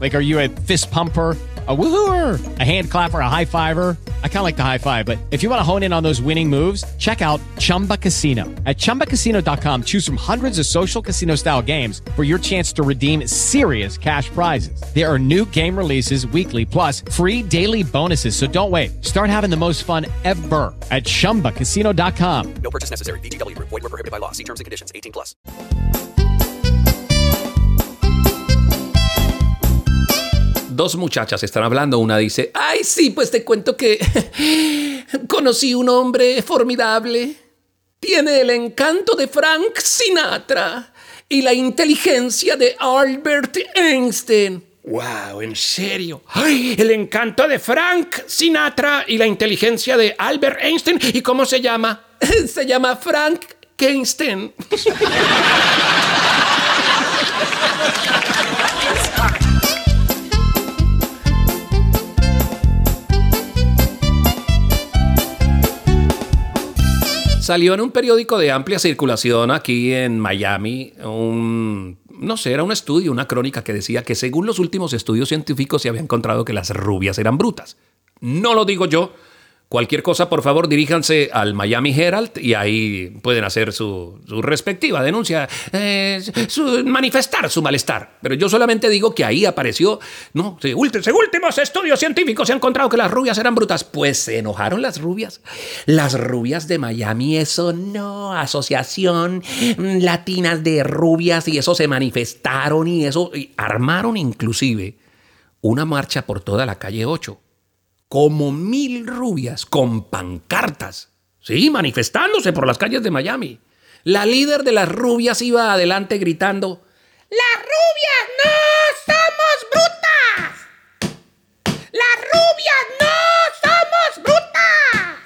Like, are you a fist pumper? a woohooer, a hand clapper, a high fiver. I kind of like the high five, but if you want to hone in on those winning moves, check out Chumba Casino. At ChumbaCasino.com, choose from hundreds of social casino style games for your chance to redeem serious cash prizes. There are new game releases weekly, plus free daily bonuses. So don't wait. Start having the most fun ever at ChumbaCasino.com. No purchase necessary. VGW. Void were prohibited by law. See terms and conditions. 18 plus. Dos muchachas están hablando. Una dice, ay, sí, pues te cuento que conocí un hombre formidable. Tiene el encanto de Frank Sinatra y la inteligencia de Albert Einstein. ¡Wow! ¿En serio? ¡Ay! El encanto de Frank Sinatra y la inteligencia de Albert Einstein. ¿Y cómo se llama? Se llama Frank Einstein. Salió en un periódico de amplia circulación aquí en Miami un, no sé, era un estudio, una crónica que decía que según los últimos estudios científicos se había encontrado que las rubias eran brutas. No lo digo yo, Cualquier cosa, por favor, diríjanse al Miami Herald y ahí pueden hacer su, respectiva denuncia, eh, manifestar su malestar. Pero yo solamente digo que ahí apareció, no, según últimos estudios científicos se ha encontrado que las rubias eran brutas. Pues se enojaron las rubias. Las rubias de Miami, eso no, asociación latinas de rubias y eso se manifestaron y eso, armaron inclusive una marcha por toda la calle 8 como mil rubias con pancartas, sí, manifestándose por las calles de Miami. La líder de las rubias iba adelante gritando, ¡Las rubias no somos brutas! ¡Las rubias no somos brutas!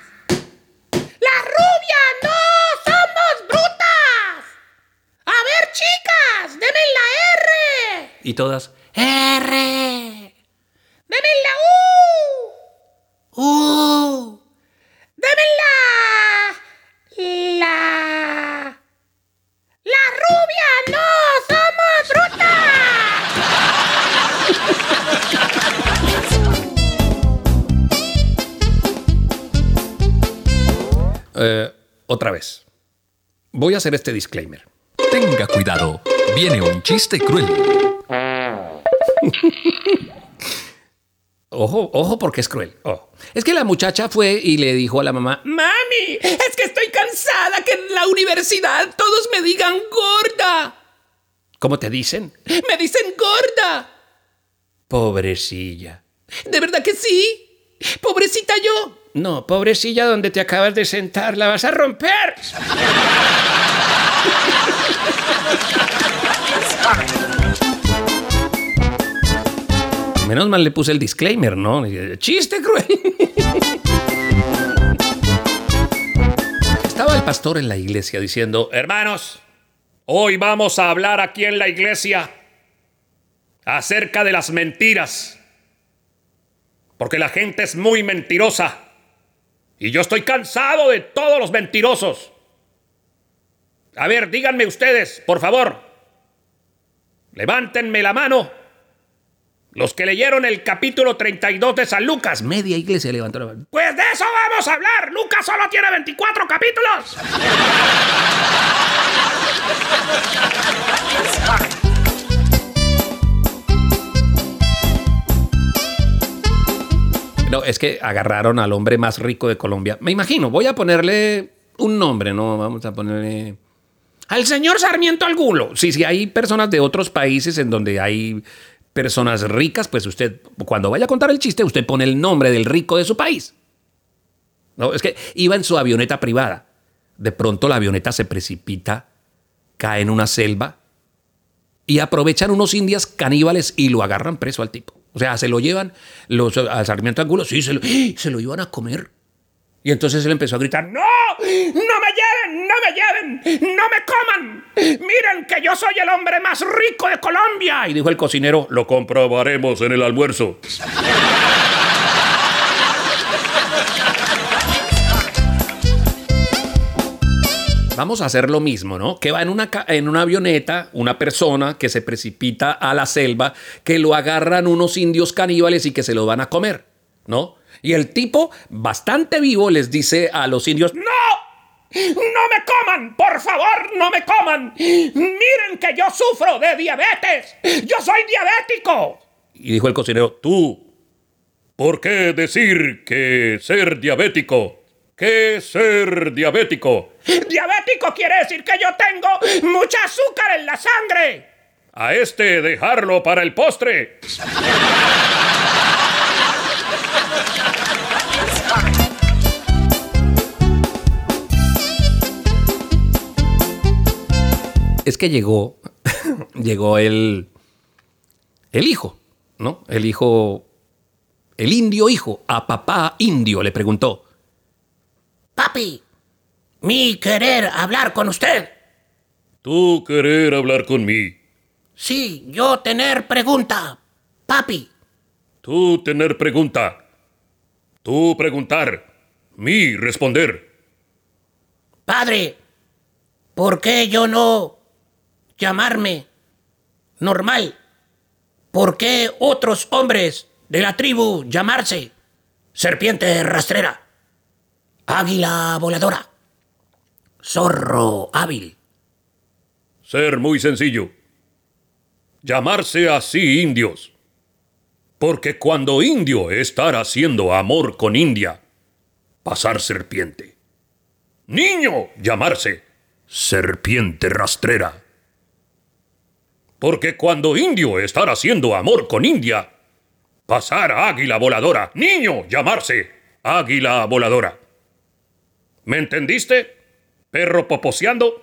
¡Las rubias no somos brutas! A ver, chicas, denme la R. Y todas, R. otra vez. Voy a hacer este disclaimer. Tenga cuidado. Viene un chiste cruel. Ojo, ojo porque es cruel. Es que la muchacha fue y le dijo a la mamá, Mami, es que estoy cansada que en la universidad todos me digan gorda. ¿Cómo te dicen? Me dicen gorda. Pobrecilla. ¿De verdad que sí? Pobrecita yo. No, pobrecilla donde te acabas de sentar, la vas a romper. Menos mal le puse el disclaimer, ¿no? Chiste cruel. Estaba el pastor en la iglesia diciendo, hermanos, hoy vamos a hablar aquí en la iglesia acerca de las mentiras. Porque la gente es muy mentirosa. Y yo estoy cansado de todos los mentirosos. A ver, díganme ustedes, por favor. Levántenme la mano los que leyeron el capítulo 32 de San Lucas. Media iglesia levantó la mano. Pues de eso vamos a hablar. Lucas solo tiene 24 capítulos. Es que agarraron al hombre más rico de Colombia. Me imagino, voy a ponerle un nombre, ¿no? Vamos a ponerle... Al señor Sarmiento Algulo. Sí, sí, hay personas de otros países en donde hay personas ricas, pues usted, cuando vaya a contar el chiste, usted pone el nombre del rico de su país. No, es que iba en su avioneta privada. De pronto la avioneta se precipita, cae en una selva y aprovechan unos indias caníbales y lo agarran preso al tipo. O sea, se lo llevan los, al Sarmiento Angulo, sí, se lo, se lo iban a comer. Y entonces él empezó a gritar, ¡No! ¡No me lleven! ¡No me lleven! ¡No me coman! ¡Miren que yo soy el hombre más rico de Colombia! Y dijo el cocinero, lo comprobaremos en el almuerzo. Vamos a hacer lo mismo, ¿no? Que va en una, en una avioneta una persona que se precipita a la selva, que lo agarran unos indios caníbales y que se lo van a comer, ¿no? Y el tipo, bastante vivo, les dice a los indios, ¡No! ¡No me coman! ¡Por favor, no me coman! ¡Miren que yo sufro de diabetes! ¡Yo soy diabético! Y dijo el cocinero, tú, ¿por qué decir que ser diabético? ¿Qué ser diabético? Diabético quiere decir que yo tengo mucha azúcar en la sangre. A este dejarlo para el postre. Es que llegó, llegó el, el hijo, ¿no? El hijo, el indio hijo, a papá indio le preguntó, Papi, mi querer hablar con usted. ¿Tú querer hablar conmigo? Sí, yo tener pregunta. Papi, Tú tener pregunta. Tú preguntar. Mi responder. padre, ¿por qué yo no llamarme normal? ¿Por qué otros hombres de la tribu llamarse serpiente rastrera, águila voladora, zorro hábil? Ser muy sencillo. Llamarse así indios. Porque cuando indio estar haciendo amor con india, pasar serpiente. Niño, llamarse serpiente rastrera. Porque cuando indio estar haciendo amor con india, pasar águila voladora. Niño, llamarse águila voladora. ¿Me entendiste? Perro poposeando.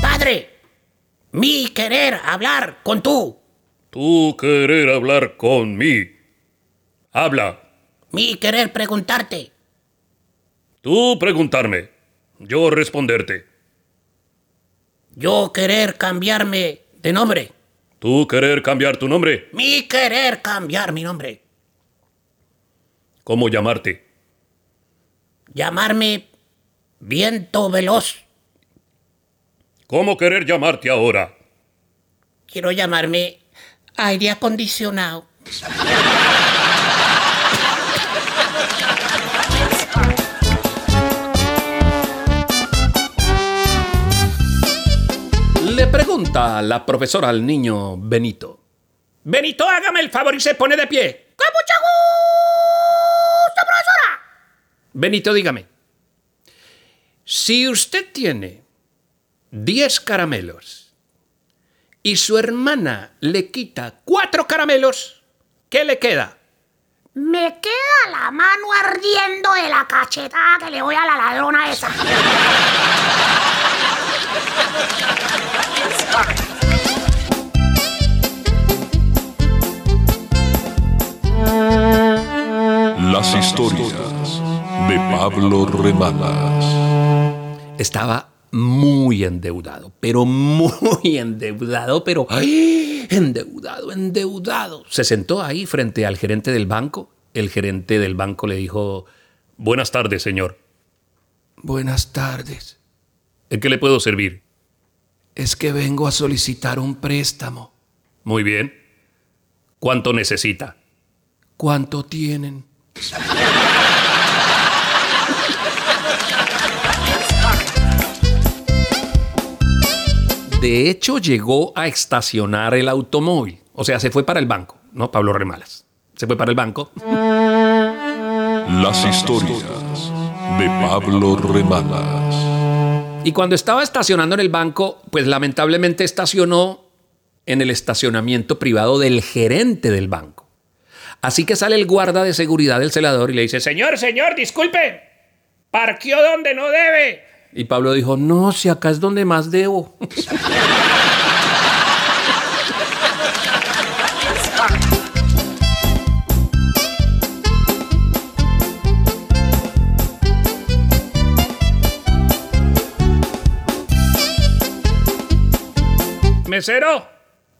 Padre, mi querer hablar con tú, Tú querer hablar con mí. Habla. mi querer preguntarte, Tú preguntarme. Yo responderte. yo querer cambiarme de nombre, Tú querer cambiar tu nombre. mi querer cambiar mi nombre, ¿Cómo llamarte? llamarme viento veloz, ¿Cómo querer llamarte ahora? quiero llamarme aire acondicionado. Pregunta la profesora al niño Benito. Benito, hágame el favor y se pone de pie. ¡Con mucho gusto, profesora! Benito, dígame. Si usted tiene 10 caramelos y su hermana le quita 4 caramelos, ¿qué le queda? Me queda la mano ardiendo de la cachetada que le voy a la ladrona esa. Pablo Remanas. estaba muy endeudado, pero muy endeudado, pero ¡ay! endeudado, endeudado. Se sentó ahí frente al gerente del banco. El gerente del banco le dijo, buenas tardes, señor. Buenas tardes. ¿En qué le puedo servir? Es que vengo a solicitar un préstamo. Muy bien. ¿Cuánto necesita? ¿Cuánto tienen? De hecho, llegó a estacionar el automóvil. O sea, se fue para el banco, ¿no? Pablo Remalas. Se fue para el banco. Las historias de Pablo Remanas. Y cuando estaba estacionando en el banco, pues lamentablemente estacionó en el estacionamiento privado del gerente del banco. Así que sale el guarda de seguridad del celador y le dice, señor, señor, disculpe. Parqueó donde no debe. Y Pablo dijo, no, si acá es donde más debo. Mesero,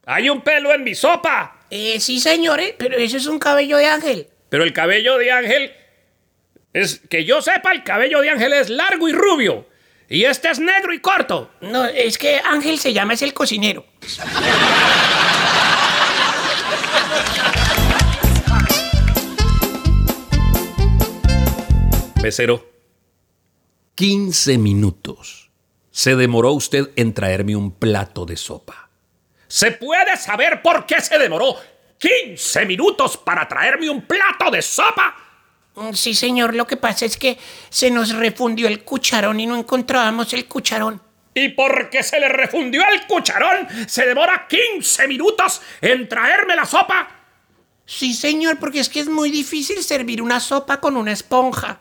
hay un pelo en mi sopa. Eh, sí, señores, pero eso es un cabello de ángel. Pero el cabello de Ángel es que yo sepa, el cabello de Ángel es largo y rubio. Y este es negro y corto. No, es que Ángel se llama es el cocinero. Mesero, 15 minutos se demoró usted en traerme un plato de sopa. ¿Se puede saber por qué se demoró 15 minutos para traerme un plato de sopa? Sí, señor, lo que pasa es que se nos refundió el cucharón y no encontrábamos el cucharón. Y porque se le refundió el cucharón, se demora 15 minutos en traerme la sopa. Sí, señor, porque es que es muy difícil servir una sopa con una esponja.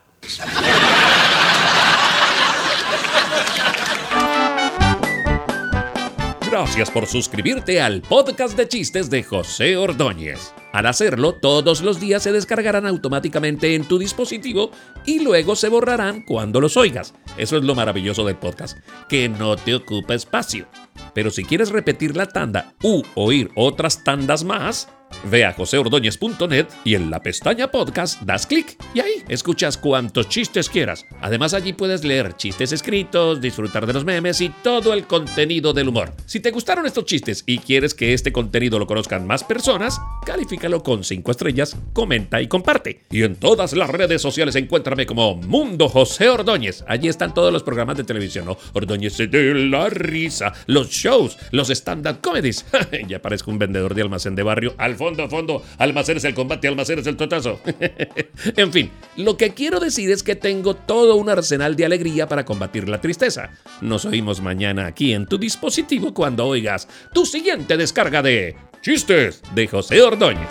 Gracias por suscribirte al podcast de chistes de José Ordóñez. Al hacerlo, todos los días se descargarán automáticamente en tu dispositivo y luego se borrarán cuando los oigas. Eso es lo maravilloso del podcast, que no te ocupa espacio. Pero si quieres repetir la tanda u oír otras tandas más, ve a joseordóñez.net y en la pestaña podcast das clic y ahí escuchas cuantos chistes quieras. Además allí puedes leer chistes escritos, disfrutar de los memes y todo el contenido del humor. Si te gustaron estos chistes y quieres que este contenido lo conozcan más personas, califícalo con 5 estrellas, comenta y comparte. Y en todas las redes sociales encuéntrame como Mundo José Ordóñez. Allí están todos los programas de televisión, ¿no? Ordóñez de la risa, los shows, los stand-up comedies. ya parezco un vendedor de almacén de barrio. Al fondo, fondo, almacenes el combate, almacenes el totazo. en fin, lo que quiero decir es que tengo todo un arsenal de alegría para combatir la tristeza. Nos oímos mañana aquí en tu dispositivo cuando oigas tu siguiente descarga de Chistes de José Ordóñez.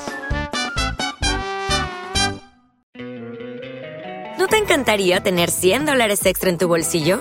¿No te encantaría tener 100 dólares extra en tu bolsillo?